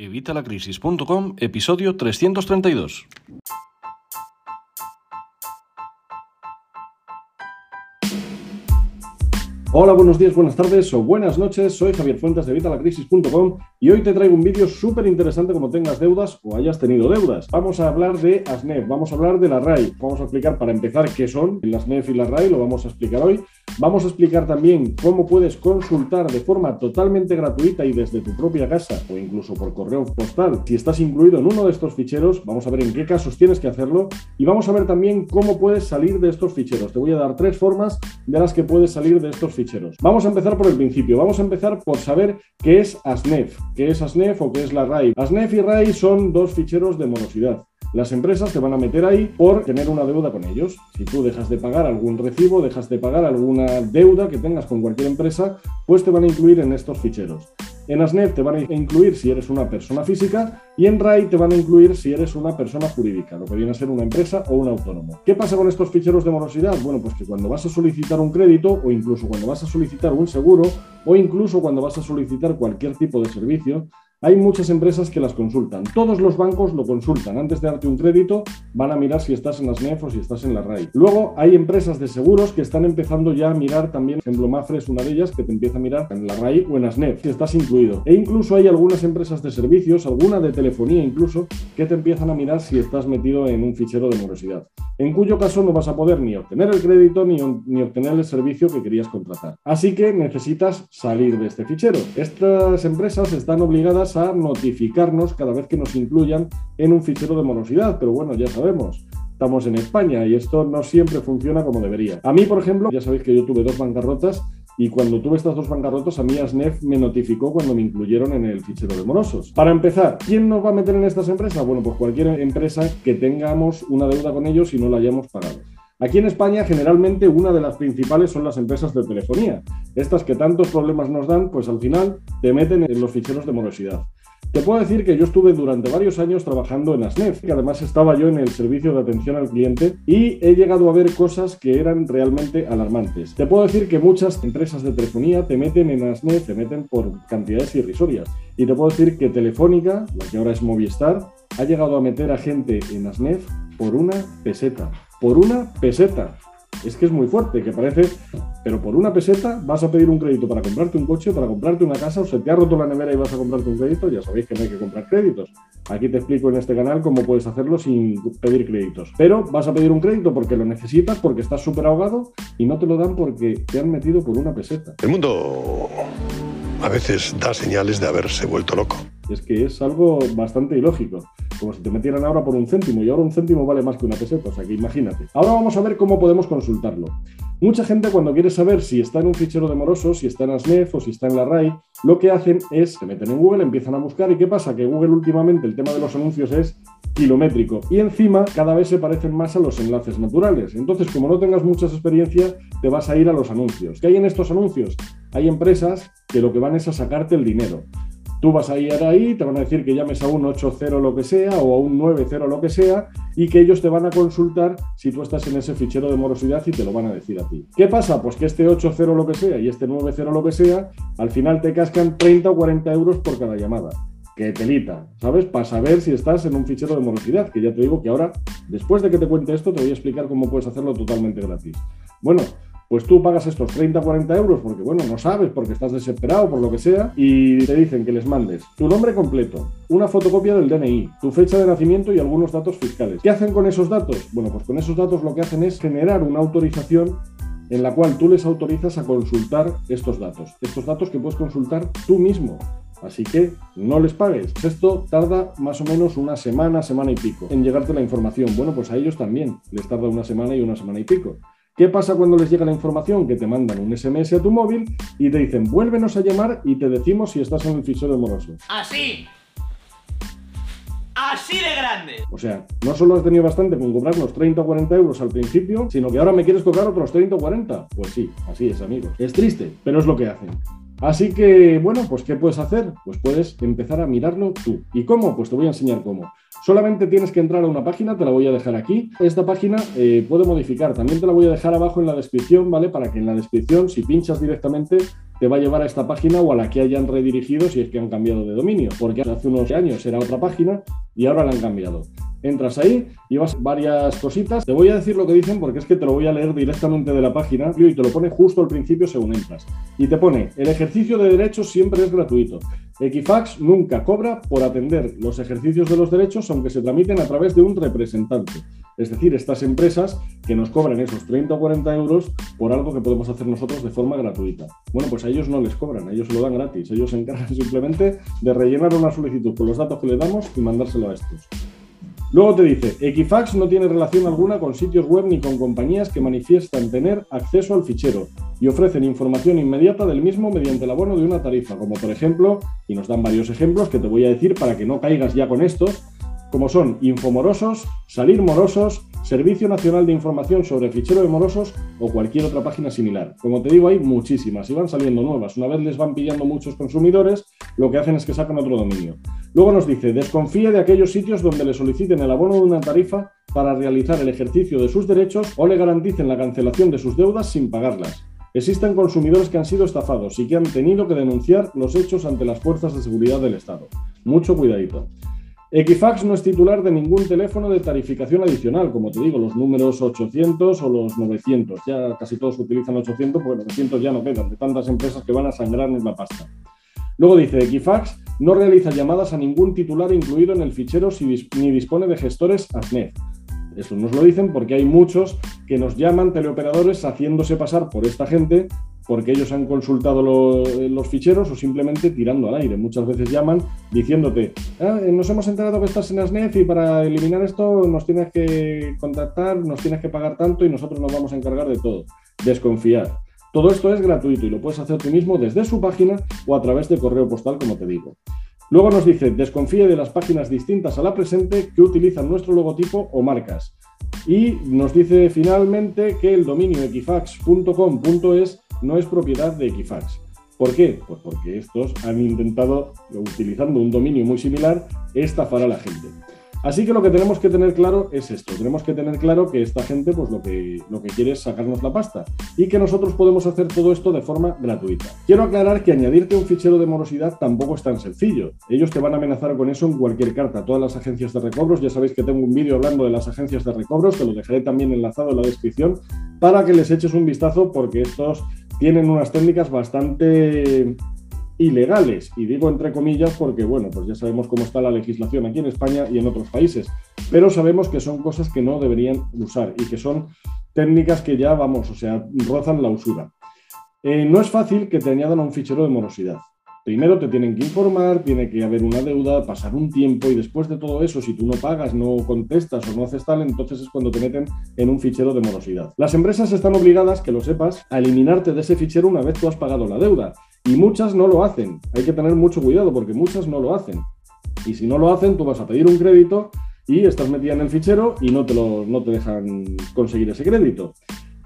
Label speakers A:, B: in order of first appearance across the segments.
A: Evitalacrisis.com, episodio 332. Hola, buenos días, buenas tardes o buenas noches. Soy Javier Fuentes de Evitalacrisis.com y hoy te traigo un vídeo súper interesante como tengas deudas o hayas tenido deudas. Vamos a hablar de ASNEF, vamos a hablar de la RAI. Vamos a explicar para empezar qué son las ASNEF y la RAI, lo vamos a explicar hoy. Vamos a explicar también cómo puedes consultar de forma totalmente gratuita y desde tu propia casa o incluso por correo postal si estás incluido en uno de estos ficheros. Vamos a ver en qué casos tienes que hacerlo y vamos a ver también cómo puedes salir de estos ficheros. Te voy a dar tres formas de las que puedes salir de estos ficheros. Vamos a empezar por el principio. Vamos a empezar por saber qué es ASNEF, qué es ASNEF o qué es la RAI. ASNEF y RAI son dos ficheros de morosidad las empresas te van a meter ahí por tener una deuda con ellos. Si tú dejas de pagar algún recibo, dejas de pagar alguna deuda que tengas con cualquier empresa, pues te van a incluir en estos ficheros. En ASNEF te van a incluir si eres una persona física y en RAI te van a incluir si eres una persona jurídica, lo que viene a ser una empresa o un autónomo. ¿Qué pasa con estos ficheros de morosidad? Bueno, pues que cuando vas a solicitar un crédito o incluso cuando vas a solicitar un seguro o incluso cuando vas a solicitar cualquier tipo de servicio, hay muchas empresas que las consultan. Todos los bancos lo consultan. Antes de darte un crédito, van a mirar si estás en las NEF o si estás en la RAI. Luego hay empresas de seguros que están empezando ya a mirar también, por ejemplo, Mafre es una de ellas que te empieza a mirar en la RAI o en las NEF, si estás incluido. E incluso hay algunas empresas de servicios, alguna de telefonía incluso, que te empiezan a mirar si estás metido en un fichero de morosidad. En cuyo caso no vas a poder ni obtener el crédito ni, ni obtener el servicio que querías contratar. Así que necesitas salir de este fichero. Estas empresas están obligadas a notificarnos cada vez que nos incluyan en un fichero de morosidad, pero bueno, ya sabemos. Estamos en España y esto no siempre funciona como debería. A mí, por ejemplo, ya sabéis que yo tuve dos bancarrotas y cuando tuve estas dos bancarrotas, a mí ASNEF me notificó cuando me incluyeron en el fichero de morosos. Para empezar, ¿quién nos va a meter en estas empresas? Bueno, pues cualquier empresa que tengamos una deuda con ellos y no la hayamos pagado. Aquí en España generalmente una de las principales son las empresas de telefonía. Estas que tantos problemas nos dan, pues al final te meten en los ficheros de morosidad. Te puedo decir que yo estuve durante varios años trabajando en ASNEF, que además estaba yo en el servicio de atención al cliente y he llegado a ver cosas que eran realmente alarmantes. Te puedo decir que muchas empresas de telefonía te meten en ASNEF, te meten por cantidades irrisorias. Y te puedo decir que Telefónica, la que ahora es Movistar, ha llegado a meter a gente en ASNEF por una peseta. Por una peseta es que es muy fuerte, que parece, pero por una peseta vas a pedir un crédito para comprarte un coche, para comprarte una casa, o se te ha roto la nevera y vas a comprarte un crédito, ya sabéis que no hay que comprar créditos. Aquí te explico en este canal cómo puedes hacerlo sin pedir créditos. Pero vas a pedir un crédito porque lo necesitas, porque estás súper ahogado y no te lo dan porque te han metido por una peseta.
B: El mundo a veces da señales de haberse vuelto loco.
A: Es que es algo bastante ilógico como si te metieran ahora por un céntimo y ahora un céntimo vale más que una peseta, o sea que imagínate. Ahora vamos a ver cómo podemos consultarlo. Mucha gente cuando quiere saber si está en un fichero de morosos, si está en ASNEF o si está en la RAI, lo que hacen es se meten en Google, empiezan a buscar y ¿qué pasa? Que Google últimamente el tema de los anuncios es kilométrico y encima cada vez se parecen más a los enlaces naturales. Entonces, como no tengas muchas experiencias, te vas a ir a los anuncios. ¿Qué hay en estos anuncios? Hay empresas que lo que van es a sacarte el dinero. Tú vas a ir ahí, te van a decir que llames a un 8.0 lo que sea o a un 9.0 lo que sea y que ellos te van a consultar si tú estás en ese fichero de morosidad y te lo van a decir a ti. ¿Qué pasa? Pues que este 8.0 lo que sea y este 9.0 lo que sea, al final te cascan 30 o 40 euros por cada llamada. Que telita, ¿sabes? Para saber si estás en un fichero de morosidad, que ya te digo que ahora, después de que te cuente esto, te voy a explicar cómo puedes hacerlo totalmente gratis. Bueno, pues tú pagas estos 30 o 40 euros porque, bueno, no sabes, porque estás desesperado, por lo que sea, y te dicen que les mandes tu nombre completo, una fotocopia del DNI, tu fecha de nacimiento y algunos datos fiscales. ¿Qué hacen con esos datos? Bueno, pues con esos datos lo que hacen es generar una autorización en la cual tú les autorizas a consultar estos datos. Estos datos que puedes consultar tú mismo. Así que no les pagues. Esto tarda más o menos una semana, semana y pico en llegarte la información. Bueno, pues a ellos también les tarda una semana y una semana y pico. ¿Qué pasa cuando les llega la información? Que te mandan un SMS a tu móvil y te dicen, vuélvenos a llamar y te decimos si estás en el fichero moroso.
C: Así. Así de grande.
A: O sea, no solo has tenido bastante con cobrarnos 30 o 40 euros al principio, sino que ahora me quieres cobrar otros 30 o 40. Pues sí, así es, amigos. Es triste, pero es lo que hacen. Así que, bueno, pues ¿qué puedes hacer? Pues puedes empezar a mirarlo tú. ¿Y cómo? Pues te voy a enseñar cómo. Solamente tienes que entrar a una página, te la voy a dejar aquí. Esta página eh, puede modificar, también te la voy a dejar abajo en la descripción, ¿vale? Para que en la descripción, si pinchas directamente, te va a llevar a esta página o a la que hayan redirigido si es que han cambiado de dominio, porque hace unos años era otra página y ahora la han cambiado. Entras ahí y vas varias cositas. Te voy a decir lo que dicen porque es que te lo voy a leer directamente de la página y te lo pone justo al principio según entras. Y te pone, el ejercicio de derechos siempre es gratuito. Equifax nunca cobra por atender los ejercicios de los derechos aunque se tramiten a través de un representante. Es decir, estas empresas que nos cobran esos 30 o 40 euros por algo que podemos hacer nosotros de forma gratuita. Bueno, pues a ellos no les cobran, a ellos lo dan gratis. Ellos se encargan simplemente de rellenar una solicitud con los datos que le damos y mandárselo a estos. Luego te dice, Equifax no tiene relación alguna con sitios web ni con compañías que manifiestan tener acceso al fichero y ofrecen información inmediata del mismo mediante el abono de una tarifa, como por ejemplo, y nos dan varios ejemplos que te voy a decir para que no caigas ya con estos, como son Infomorosos, Salir Morosos, Servicio Nacional de Información sobre Fichero de Morosos o cualquier otra página similar. Como te digo, hay muchísimas y van saliendo nuevas. Una vez les van pillando muchos consumidores, lo que hacen es que sacan otro dominio. Luego nos dice, desconfíe de aquellos sitios donde le soliciten el abono de una tarifa para realizar el ejercicio de sus derechos o le garanticen la cancelación de sus deudas sin pagarlas. Existen consumidores que han sido estafados y que han tenido que denunciar los hechos ante las fuerzas de seguridad del Estado. Mucho cuidadito. Equifax no es titular de ningún teléfono de tarificación adicional, como te digo, los números 800 o los 900. Ya casi todos utilizan 800, porque 900 ya no quedan, de tantas empresas que van a sangrarnos la pasta. Luego dice, Equifax no realiza llamadas a ningún titular incluido en el fichero ni dispone de gestores ASNEF. Eso nos lo dicen porque hay muchos que nos llaman teleoperadores haciéndose pasar por esta gente porque ellos han consultado los ficheros o simplemente tirando al aire. Muchas veces llaman diciéndote, ah, eh, nos hemos enterado que estás en ASNEF y para eliminar esto nos tienes que contactar, nos tienes que pagar tanto y nosotros nos vamos a encargar de todo. Desconfiar. Todo esto es gratuito y lo puedes hacer tú mismo desde su página o a través de correo postal, como te digo. Luego nos dice, desconfíe de las páginas distintas a la presente que utilizan nuestro logotipo o marcas. Y nos dice finalmente que el dominio equifax.com.es no es propiedad de Equifax. ¿Por qué? Pues porque estos han intentado, utilizando un dominio muy similar, estafar a la gente. Así que lo que tenemos que tener claro es esto. Tenemos que tener claro que esta gente pues lo que, lo que quiere es sacarnos la pasta y que nosotros podemos hacer todo esto de forma gratuita. Quiero aclarar que añadirte un fichero de morosidad tampoco es tan sencillo. Ellos te van a amenazar con eso en cualquier carta. Todas las agencias de recobros, ya sabéis que tengo un vídeo hablando de las agencias de recobros, te lo dejaré también enlazado en la descripción para que les eches un vistazo porque estos tienen unas técnicas bastante ilegales. Y digo entre comillas porque, bueno, pues ya sabemos cómo está la legislación aquí en España y en otros países. Pero sabemos que son cosas que no deberían usar y que son técnicas que ya, vamos, o sea, rozan la usura. Eh, no es fácil que te añadan a un fichero de morosidad. Primero te tienen que informar, tiene que haber una deuda, pasar un tiempo y después de todo eso, si tú no pagas, no contestas o no haces tal, entonces es cuando te meten en un fichero de morosidad. Las empresas están obligadas, que lo sepas, a eliminarte de ese fichero una vez tú has pagado la deuda. Y muchas no lo hacen. Hay que tener mucho cuidado porque muchas no lo hacen. Y si no lo hacen, tú vas a pedir un crédito y estás metida en el fichero y no te, lo, no te dejan conseguir ese crédito.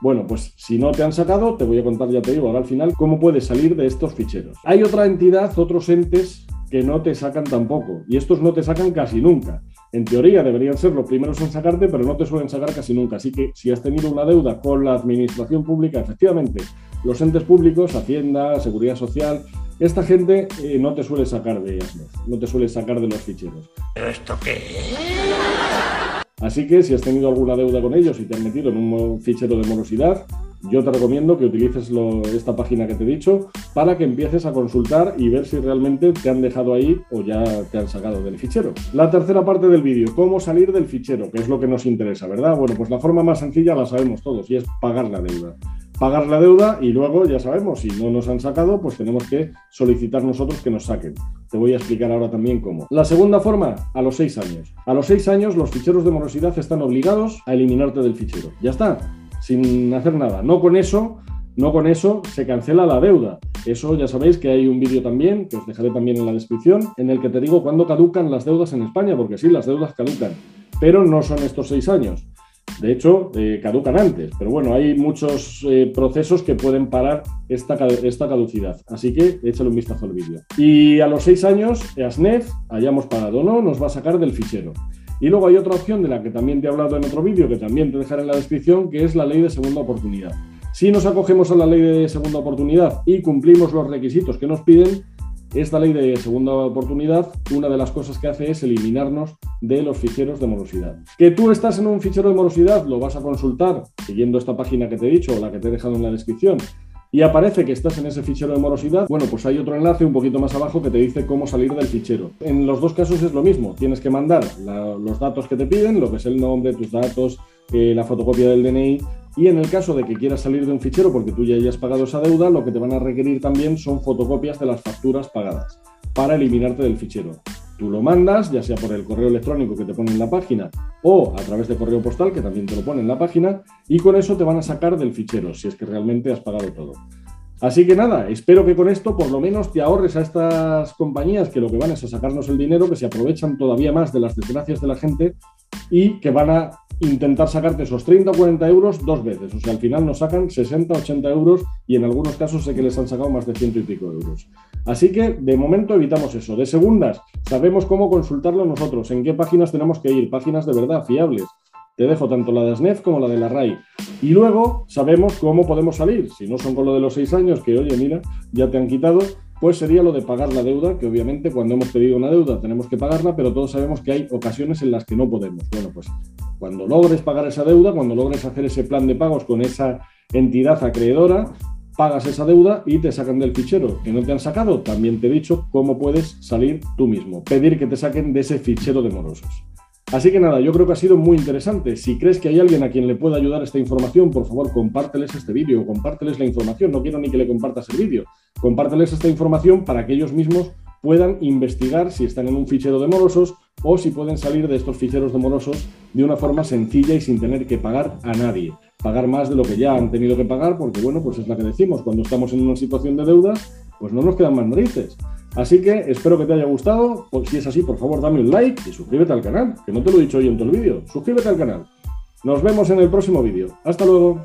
A: Bueno, pues si no te han sacado, te voy a contar, ya te digo, ahora al final, cómo puedes salir de estos ficheros. Hay otra entidad, otros entes que no te sacan tampoco, y estos no te sacan casi nunca. En teoría deberían ser los primeros en sacarte, pero no te suelen sacar casi nunca. Así que si has tenido una deuda con la administración pública, efectivamente, los entes públicos, Hacienda, Seguridad Social, esta gente eh, no te suele sacar de ellas, no te suele sacar de los ficheros.
C: ¿Pero esto qué
A: Así que si has tenido alguna deuda con ellos y te han metido en un fichero de morosidad, yo te recomiendo que utilices esta página que te he dicho para que empieces a consultar y ver si realmente te han dejado ahí o ya te han sacado del fichero. La tercera parte del vídeo, cómo salir del fichero, que es lo que nos interesa, ¿verdad? Bueno, pues la forma más sencilla la sabemos todos y es pagar la deuda pagar la deuda y luego ya sabemos, si no nos han sacado, pues tenemos que solicitar nosotros que nos saquen. Te voy a explicar ahora también cómo. La segunda forma, a los seis años. A los seis años los ficheros de morosidad están obligados a eliminarte del fichero. Ya está, sin hacer nada. No con eso, no con eso se cancela la deuda. Eso ya sabéis que hay un vídeo también, que os dejaré también en la descripción, en el que te digo cuándo caducan las deudas en España, porque sí, las deudas caducan, pero no son estos seis años. De hecho, eh, caducan antes, pero bueno, hay muchos eh, procesos que pueden parar esta, esta, caducidad. Así que échale un vistazo al vídeo. Y a los seis años, ASNEF, hayamos parado o no, nos va a sacar del fichero. Y luego hay otra opción de la que también te he hablado en otro vídeo, que también te dejaré en la descripción, que es la ley de segunda oportunidad. Si nos acogemos a la ley de segunda oportunidad y cumplimos los requisitos que nos piden, esta ley de segunda oportunidad, una de las cosas que hace es eliminarnos de los ficheros de morosidad. Que tú estás en un fichero de morosidad, lo vas a consultar siguiendo esta página que te he dicho o la que te he dejado en la descripción y aparece que estás en ese fichero de morosidad, bueno, pues hay otro enlace un poquito más abajo que te dice cómo salir del fichero. En los dos casos es lo mismo, tienes que mandar los datos que te piden, lo que es el nombre, tus datos, eh, la fotocopia del DNI, y en el caso de que quieras salir de un fichero porque tú ya hayas pagado esa deuda, lo que te van a requerir también son fotocopias de las facturas pagadas para eliminarte del fichero. Tú lo mandas, ya sea por el correo electrónico que te pone en la página o a través de correo postal, que también te lo pone en la página, y con eso te van a sacar del fichero, si es que realmente has pagado todo. Así que nada, espero que con esto por lo menos te ahorres a estas compañías que lo que van es a sacarnos el dinero, que se aprovechan todavía más de las desgracias de la gente y que van a intentar sacarte esos 30 o 40 euros dos veces. O sea, al final nos sacan 60, 80 euros y en algunos casos sé que les han sacado más de ciento y pico euros. Así que de momento evitamos eso. De segundas, sabemos cómo consultarlo nosotros, en qué páginas tenemos que ir, páginas de verdad fiables. Te dejo tanto la de SNEF como la de la RAI. Y luego sabemos cómo podemos salir. Si no son con lo de los seis años, que oye, mira, ya te han quitado, pues sería lo de pagar la deuda, que obviamente cuando hemos pedido una deuda tenemos que pagarla, pero todos sabemos que hay ocasiones en las que no podemos. Bueno, pues cuando logres pagar esa deuda, cuando logres hacer ese plan de pagos con esa entidad acreedora, pagas esa deuda y te sacan del fichero que no te han sacado. También te he dicho cómo puedes salir tú mismo, pedir que te saquen de ese fichero de morosos. Así que nada, yo creo que ha sido muy interesante. Si crees que hay alguien a quien le pueda ayudar esta información, por favor, compárteles este vídeo, compárteles la información. No quiero ni que le compartas el vídeo. Compárteles esta información para que ellos mismos puedan investigar si están en un fichero de morosos o si pueden salir de estos ficheros de morosos de una forma sencilla y sin tener que pagar a nadie. Pagar más de lo que ya han tenido que pagar, porque bueno, pues es la que decimos, cuando estamos en una situación de deuda, pues no nos quedan más narices. Así que espero que te haya gustado. Si es así, por favor, dame un like y suscríbete al canal, que no te lo he dicho hoy en todo el vídeo. Suscríbete al canal. Nos vemos en el próximo vídeo. Hasta luego.